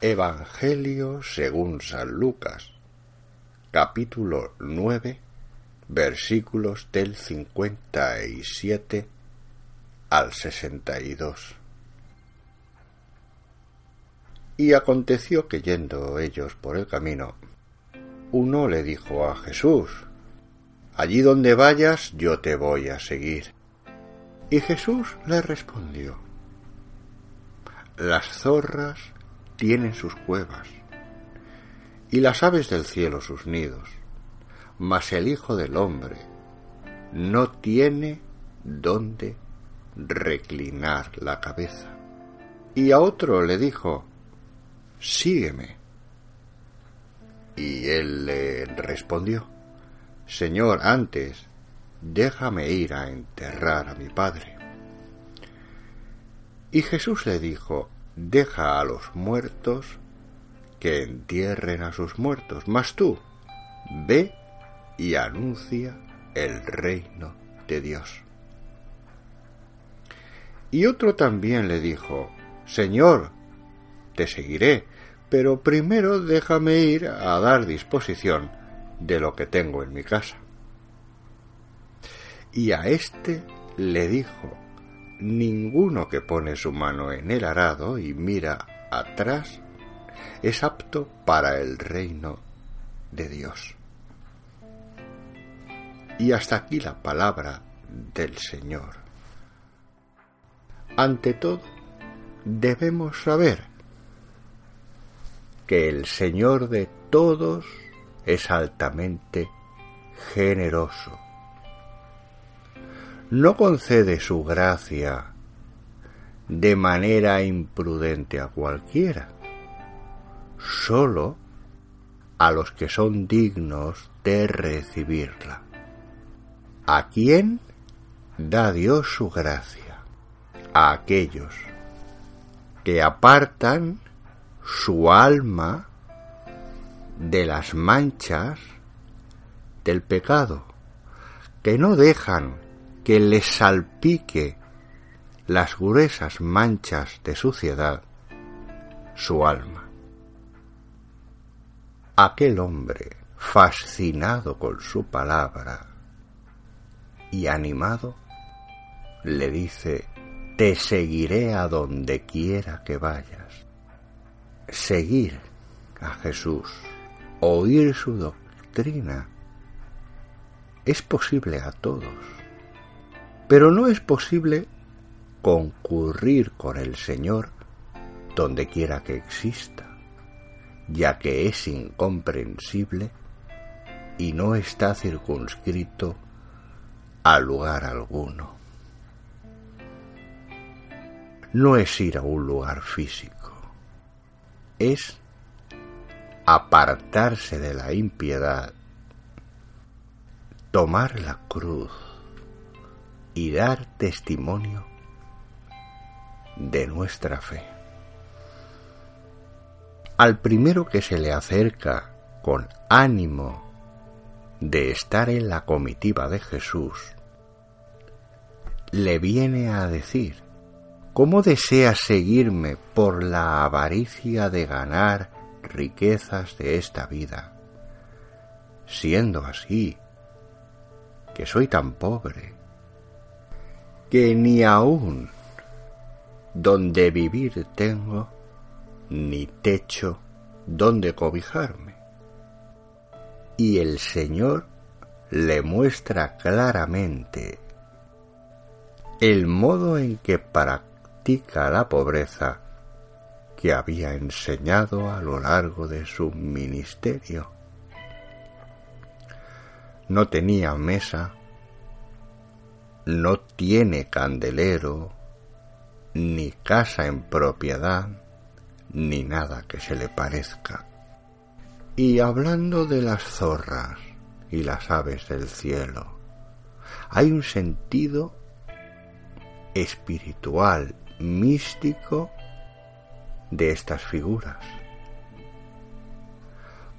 Evangelio según San Lucas, capítulo 9, versículos del 57 al 62. Y aconteció que yendo ellos por el camino, uno le dijo a Jesús, Allí donde vayas yo te voy a seguir. Y Jesús le respondió, Las zorras tienen sus cuevas, y las aves del cielo sus nidos, mas el Hijo del Hombre no tiene dónde reclinar la cabeza. Y a otro le dijo, Sígueme. Y él le respondió, Señor, antes, déjame ir a enterrar a mi padre. Y Jesús le dijo, deja a los muertos que entierren a sus muertos, mas tú ve y anuncia el reino de Dios. Y otro también le dijo, Señor, te seguiré, pero primero déjame ir a dar disposición de lo que tengo en mi casa. Y a éste le dijo, ninguno que pone su mano en el arado y mira atrás es apto para el reino de Dios. Y hasta aquí la palabra del Señor. Ante todo, debemos saber que el Señor de todos es altamente generoso no concede su gracia de manera imprudente a cualquiera, sólo a los que son dignos de recibirla. ¿A quién da Dios su gracia? A aquellos que apartan su alma de las manchas del pecado, que no dejan que le salpique las gruesas manchas de suciedad su alma. Aquel hombre, fascinado con su palabra y animado, le dice, te seguiré a donde quiera que vayas. Seguir a Jesús, oír su doctrina, es posible a todos pero no es posible concurrir con el Señor donde quiera que exista, ya que es incomprensible y no está circunscrito a lugar alguno. No es ir a un lugar físico, es apartarse de la impiedad, tomar la cruz, y dar testimonio de nuestra fe. Al primero que se le acerca con ánimo de estar en la comitiva de Jesús, le viene a decir, ¿cómo deseas seguirme por la avaricia de ganar riquezas de esta vida? Siendo así, que soy tan pobre, que ni aún donde vivir tengo, ni techo donde cobijarme. Y el Señor le muestra claramente el modo en que practica la pobreza que había enseñado a lo largo de su ministerio. No tenía mesa no tiene candelero, ni casa en propiedad, ni nada que se le parezca. Y hablando de las zorras y las aves del cielo, hay un sentido espiritual, místico de estas figuras,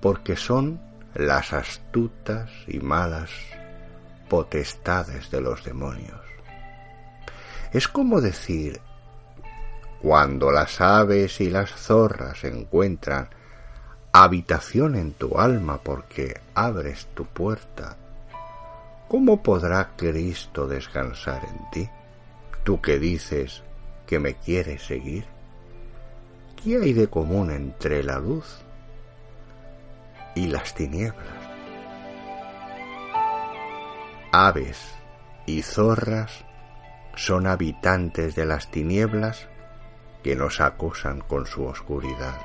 porque son las astutas y malas potestades de los demonios. Es como decir, cuando las aves y las zorras encuentran habitación en tu alma porque abres tu puerta, ¿cómo podrá Cristo descansar en ti? Tú que dices que me quieres seguir. ¿Qué hay de común entre la luz y las tinieblas? Aves y zorras son habitantes de las tinieblas que nos acosan con su oscuridad.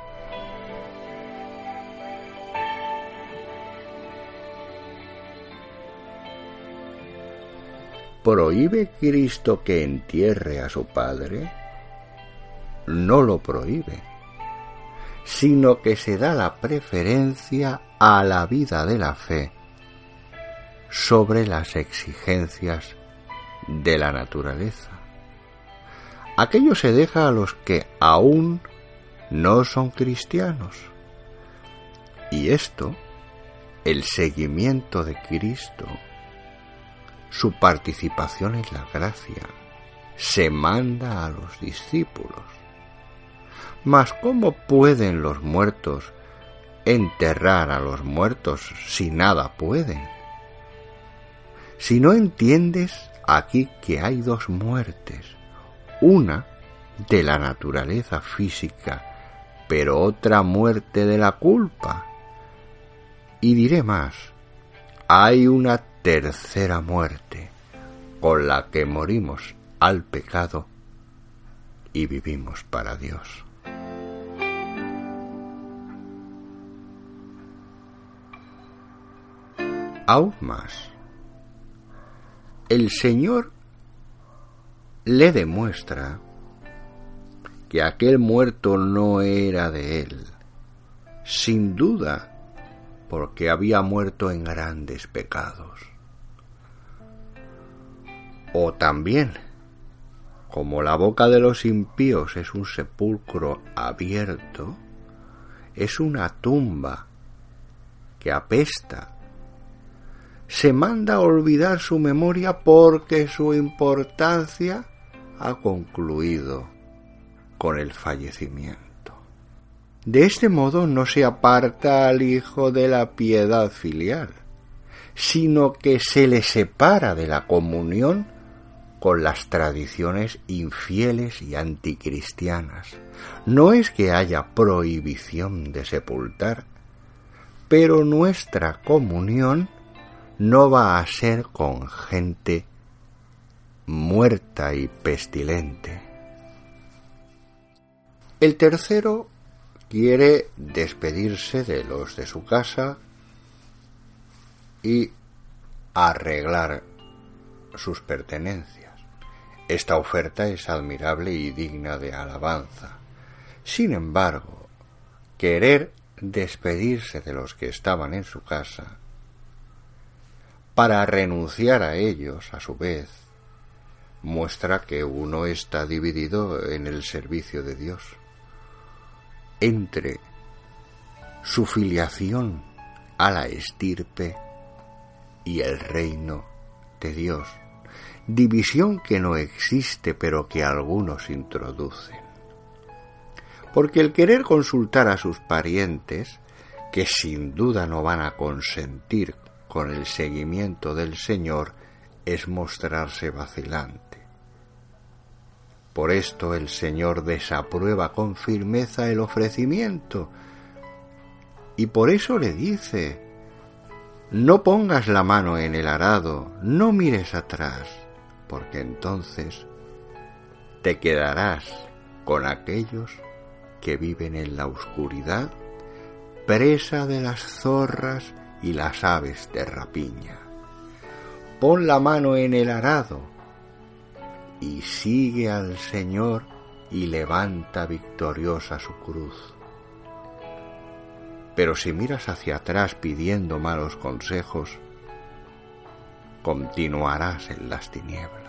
¿Prohíbe Cristo que entierre a su Padre? No lo prohíbe, sino que se da la preferencia a la vida de la fe sobre las exigencias de la naturaleza. Aquello se deja a los que aún no son cristianos. Y esto, el seguimiento de Cristo, su participación en la gracia, se manda a los discípulos. Mas ¿cómo pueden los muertos enterrar a los muertos si nada pueden? Si no entiendes aquí que hay dos muertes, una de la naturaleza física, pero otra muerte de la culpa. Y diré más, hay una tercera muerte con la que morimos al pecado y vivimos para Dios. Aún más, el Señor le demuestra que aquel muerto no era de él, sin duda, porque había muerto en grandes pecados. O también, como la boca de los impíos es un sepulcro abierto, es una tumba que apesta. Se manda a olvidar su memoria porque su importancia ha concluido con el fallecimiento. De este modo no se aparta al Hijo de la piedad filial, sino que se le separa de la comunión con las tradiciones infieles y anticristianas. No es que haya prohibición de sepultar, pero nuestra comunión no va a ser con gente muerta y pestilente. El tercero quiere despedirse de los de su casa y arreglar sus pertenencias. Esta oferta es admirable y digna de alabanza. Sin embargo, querer despedirse de los que estaban en su casa para renunciar a ellos a su vez muestra que uno está dividido en el servicio de Dios entre su filiación a la estirpe y el reino de Dios división que no existe pero que algunos introducen. Porque el querer consultar a sus parientes, que sin duda no van a consentir con el seguimiento del Señor, es mostrarse vacilante. Por esto el Señor desaprueba con firmeza el ofrecimiento y por eso le dice, no pongas la mano en el arado, no mires atrás, porque entonces te quedarás con aquellos que viven en la oscuridad, presa de las zorras y las aves de rapiña. Pon la mano en el arado y sigue al Señor y levanta victoriosa su cruz. Pero si miras hacia atrás pidiendo malos consejos, continuarás en las tinieblas.